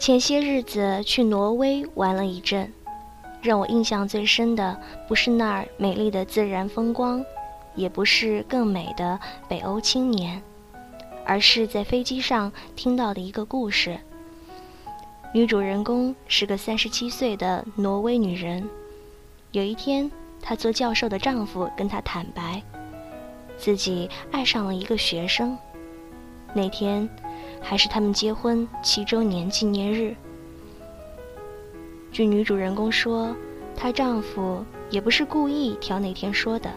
前些日子去挪威玩了一阵，让我印象最深的不是那儿美丽的自然风光，也不是更美的北欧青年，而是在飞机上听到的一个故事。女主人公是个三十七岁的挪威女人，有一天，她做教授的丈夫跟她坦白，自己爱上了一个学生。那天。还是他们结婚七周年纪念日。据女主人公说，她丈夫也不是故意挑那天说的，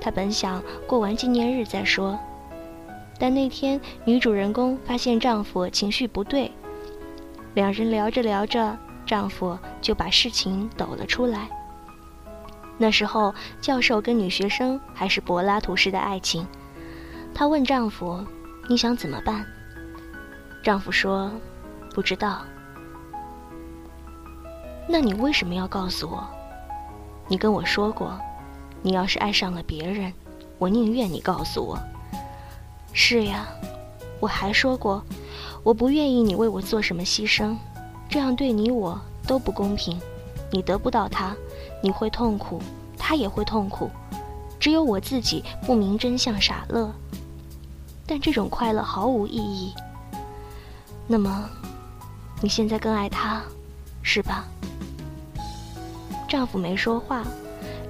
她本想过完纪念日再说。但那天女主人公发现丈夫情绪不对，两人聊着聊着，丈夫就把事情抖了出来。那时候教授跟女学生还是柏拉图式的爱情，她问丈夫：“你想怎么办？”丈夫说：“不知道。”那你为什么要告诉我？你跟我说过，你要是爱上了别人，我宁愿你告诉我。是呀，我还说过，我不愿意你为我做什么牺牲，这样对你我都不公平。你得不到他，你会痛苦，他也会痛苦，只有我自己不明真相傻乐。但这种快乐毫无意义。那么，你现在更爱他，是吧？丈夫没说话，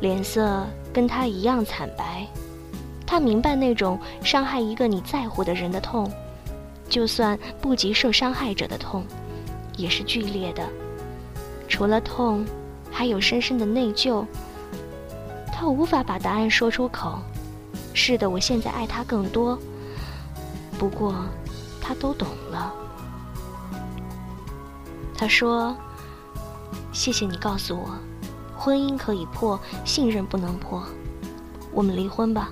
脸色跟他一样惨白。他明白那种伤害一个你在乎的人的痛，就算不及受伤害者的痛，也是剧烈的。除了痛，还有深深的内疚。他无法把答案说出口。是的，我现在爱他更多。不过，他都懂了。他说：“谢谢你告诉我，婚姻可以破，信任不能破。我们离婚吧。”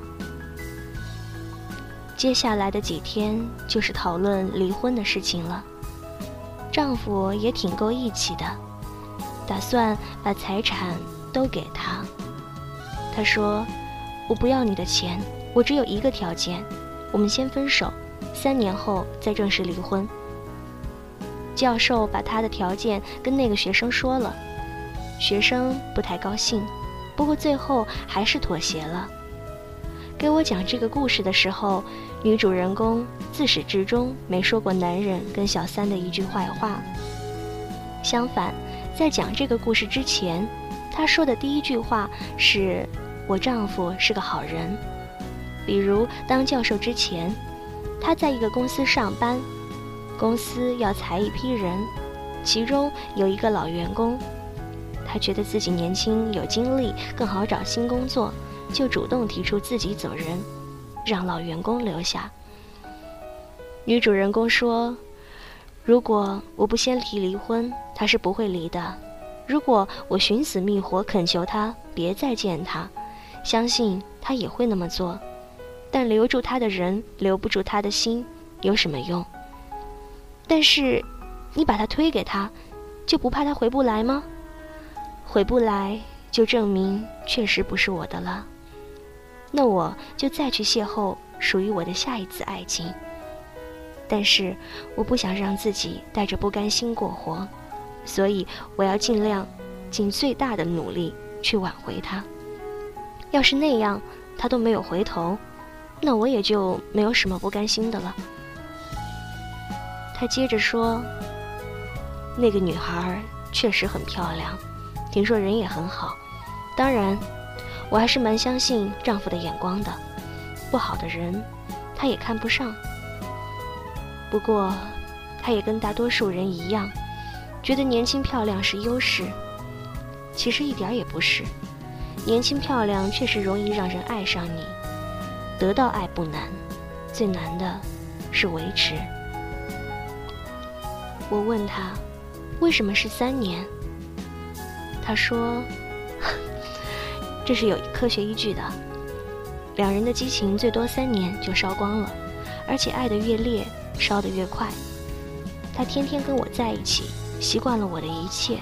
接下来的几天就是讨论离婚的事情了。丈夫也挺够义气的，打算把财产都给他。他说：“我不要你的钱，我只有一个条件，我们先分手，三年后再正式离婚。”教授把他的条件跟那个学生说了，学生不太高兴，不过最后还是妥协了。给我讲这个故事的时候，女主人公自始至终没说过男人跟小三的一句坏话。相反，在讲这个故事之前，她说的第一句话是：“我丈夫是个好人。”比如当教授之前，他在一个公司上班。公司要裁一批人，其中有一个老员工，他觉得自己年轻有精力，更好找新工作，就主动提出自己走人，让老员工留下。女主人公说：“如果我不先提离婚，他是不会离的。如果我寻死觅活恳求他别再见他，相信他也会那么做。但留住他的人，留不住他的心，有什么用？”但是，你把他推给他，就不怕他回不来吗？回不来就证明确实不是我的了。那我就再去邂逅属于我的下一次爱情。但是我不想让自己带着不甘心过活，所以我要尽量尽最大的努力去挽回他。要是那样他都没有回头，那我也就没有什么不甘心的了。他接着说：“那个女孩确实很漂亮，听说人也很好。当然，我还是蛮相信丈夫的眼光的。不好的人，他也看不上。不过，他也跟大多数人一样，觉得年轻漂亮是优势。其实一点也不是。年轻漂亮确实容易让人爱上你，得到爱不难，最难的是维持。”我问他，为什么是三年？他说，这是有科学依据的。两人的激情最多三年就烧光了，而且爱得越烈，烧得越快。他天天跟我在一起，习惯了我的一切。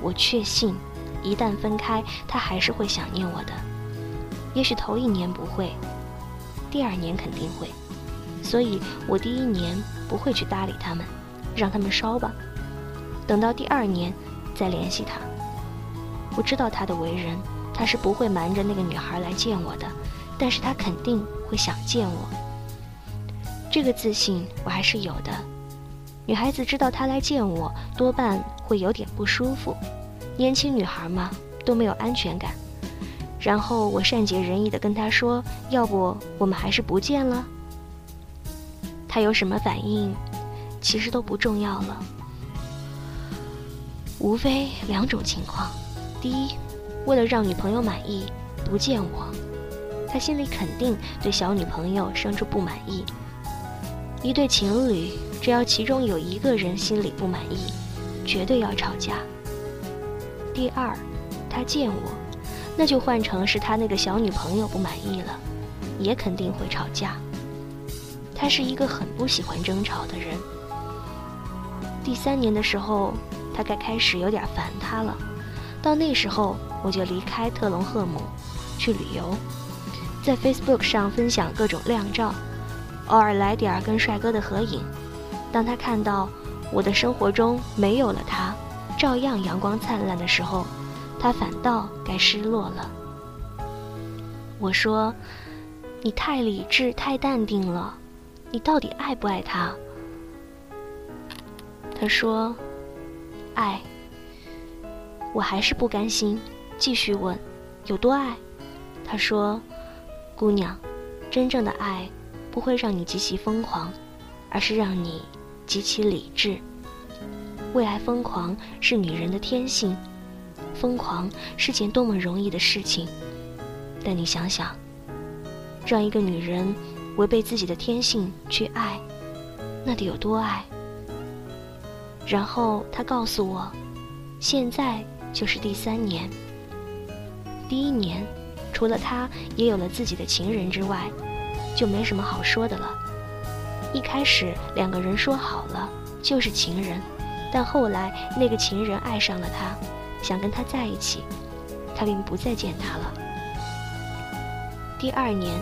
我确信，一旦分开，他还是会想念我的。也许头一年不会，第二年肯定会。所以我第一年不会去搭理他们。让他们烧吧，等到第二年再联系他。我知道他的为人，他是不会瞒着那个女孩来见我的，但是他肯定会想见我。这个自信我还是有的。女孩子知道他来见我，多半会有点不舒服。年轻女孩嘛，都没有安全感。然后我善解人意地跟他说：“要不我们还是不见了。”他有什么反应，其实都不重要了。无非两种情况：第一，为了让女朋友满意，不见我，他心里肯定对小女朋友生出不满意。一对情侣，只要其中有一个人心里不满意，绝对要吵架。第二，他见我。那就换成是他那个小女朋友不满意了，也肯定会吵架。他是一个很不喜欢争吵的人。第三年的时候，他该开始有点烦他了。到那时候，我就离开特隆赫姆，去旅游，在 Facebook 上分享各种靓照，偶尔来点跟帅哥的合影。当他看到我的生活中没有了他，照样阳光灿烂的时候。他反倒该失落了。我说：“你太理智，太淡定了，你到底爱不爱他？”他说：“爱。”我还是不甘心，继续问：“有多爱？”他说：“姑娘，真正的爱不会让你极其疯狂，而是让你极其理智。为爱疯狂是女人的天性。”疯狂是件多么容易的事情，但你想想，让一个女人违背自己的天性去爱，那得有多爱？然后他告诉我，现在就是第三年。第一年，除了他也有了自己的情人之外，就没什么好说的了。一开始两个人说好了就是情人，但后来那个情人爱上了他。想跟他在一起，他便不再见他了。第二年，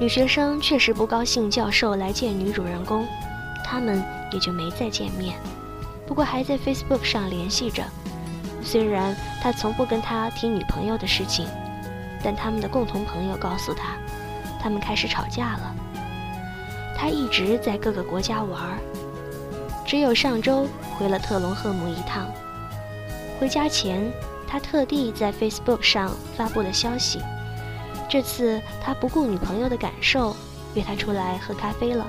女学生确实不高兴教授来见女主人公，他们也就没再见面。不过还在 Facebook 上联系着。虽然他从不跟他提女朋友的事情，但他们的共同朋友告诉他，他们开始吵架了。他一直在各个国家玩，只有上周回了特隆赫姆一趟。回家前，他特地在 Facebook 上发布了消息。这次他不顾女朋友的感受，约她出来喝咖啡了。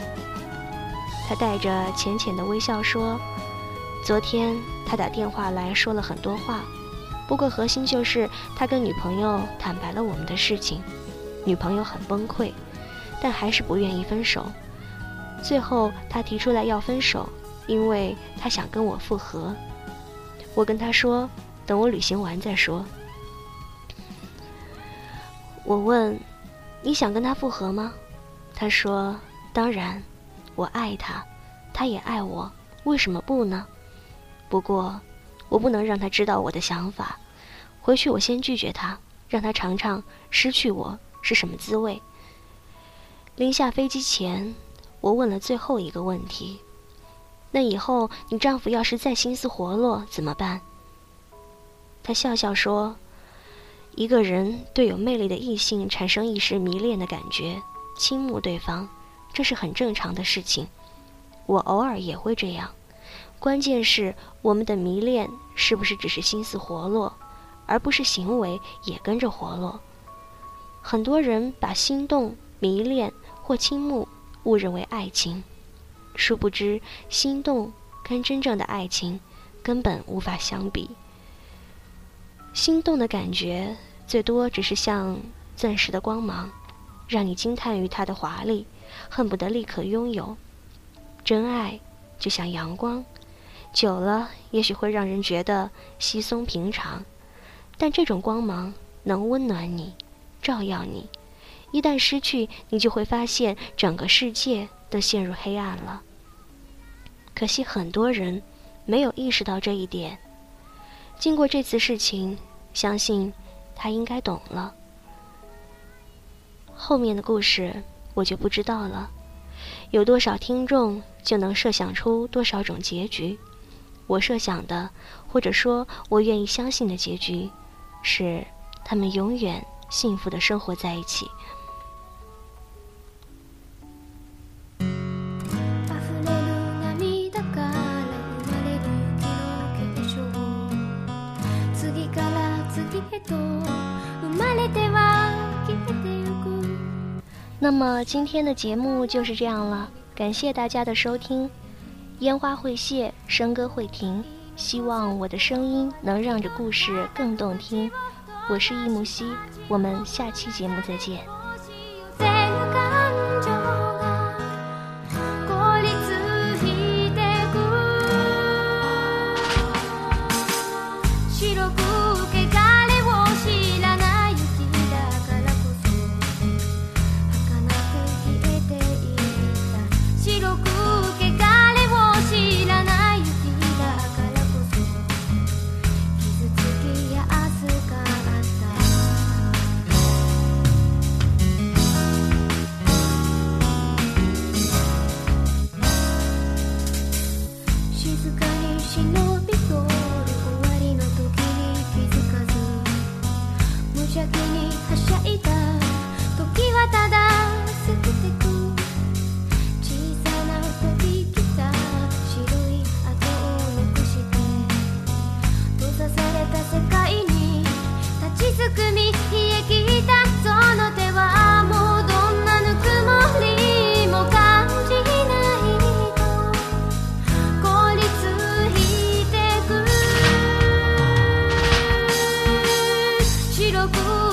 他带着浅浅的微笑说：“昨天他打电话来说了很多话，不过核心就是他跟女朋友坦白了我们的事情。女朋友很崩溃，但还是不愿意分手。最后他提出来要分手，因为他想跟我复合。”我跟他说：“等我旅行完再说。”我问：“你想跟他复合吗？”他说：“当然，我爱他，他也爱我，为什么不呢？不过，我不能让他知道我的想法。回去我先拒绝他，让他尝尝失去我是什么滋味。”临下飞机前，我问了最后一个问题。那以后你丈夫要是再心思活络怎么办？他笑笑说：“一个人对有魅力的异性产生一时迷恋的感觉，倾慕对方，这是很正常的事情。我偶尔也会这样。关键是我们的迷恋是不是只是心思活络，而不是行为也跟着活络？很多人把心动、迷恋或倾慕误认为爱情。”殊不知，心动跟真正的爱情根本无法相比。心动的感觉最多只是像钻石的光芒，让你惊叹于它的华丽，恨不得立刻拥有。真爱就像阳光，久了也许会让人觉得稀松平常，但这种光芒能温暖你，照耀你。一旦失去，你就会发现整个世界都陷入黑暗了。可惜很多人没有意识到这一点。经过这次事情，相信他应该懂了。后面的故事我就不知道了。有多少听众就能设想出多少种结局？我设想的，或者说我愿意相信的结局，是他们永远幸福的生活在一起。那么今天的节目就是这样了，感谢大家的收听。烟花会谢，笙歌会停，希望我的声音能让这故事更动听。我是易木兮，我们下期节目再见。都不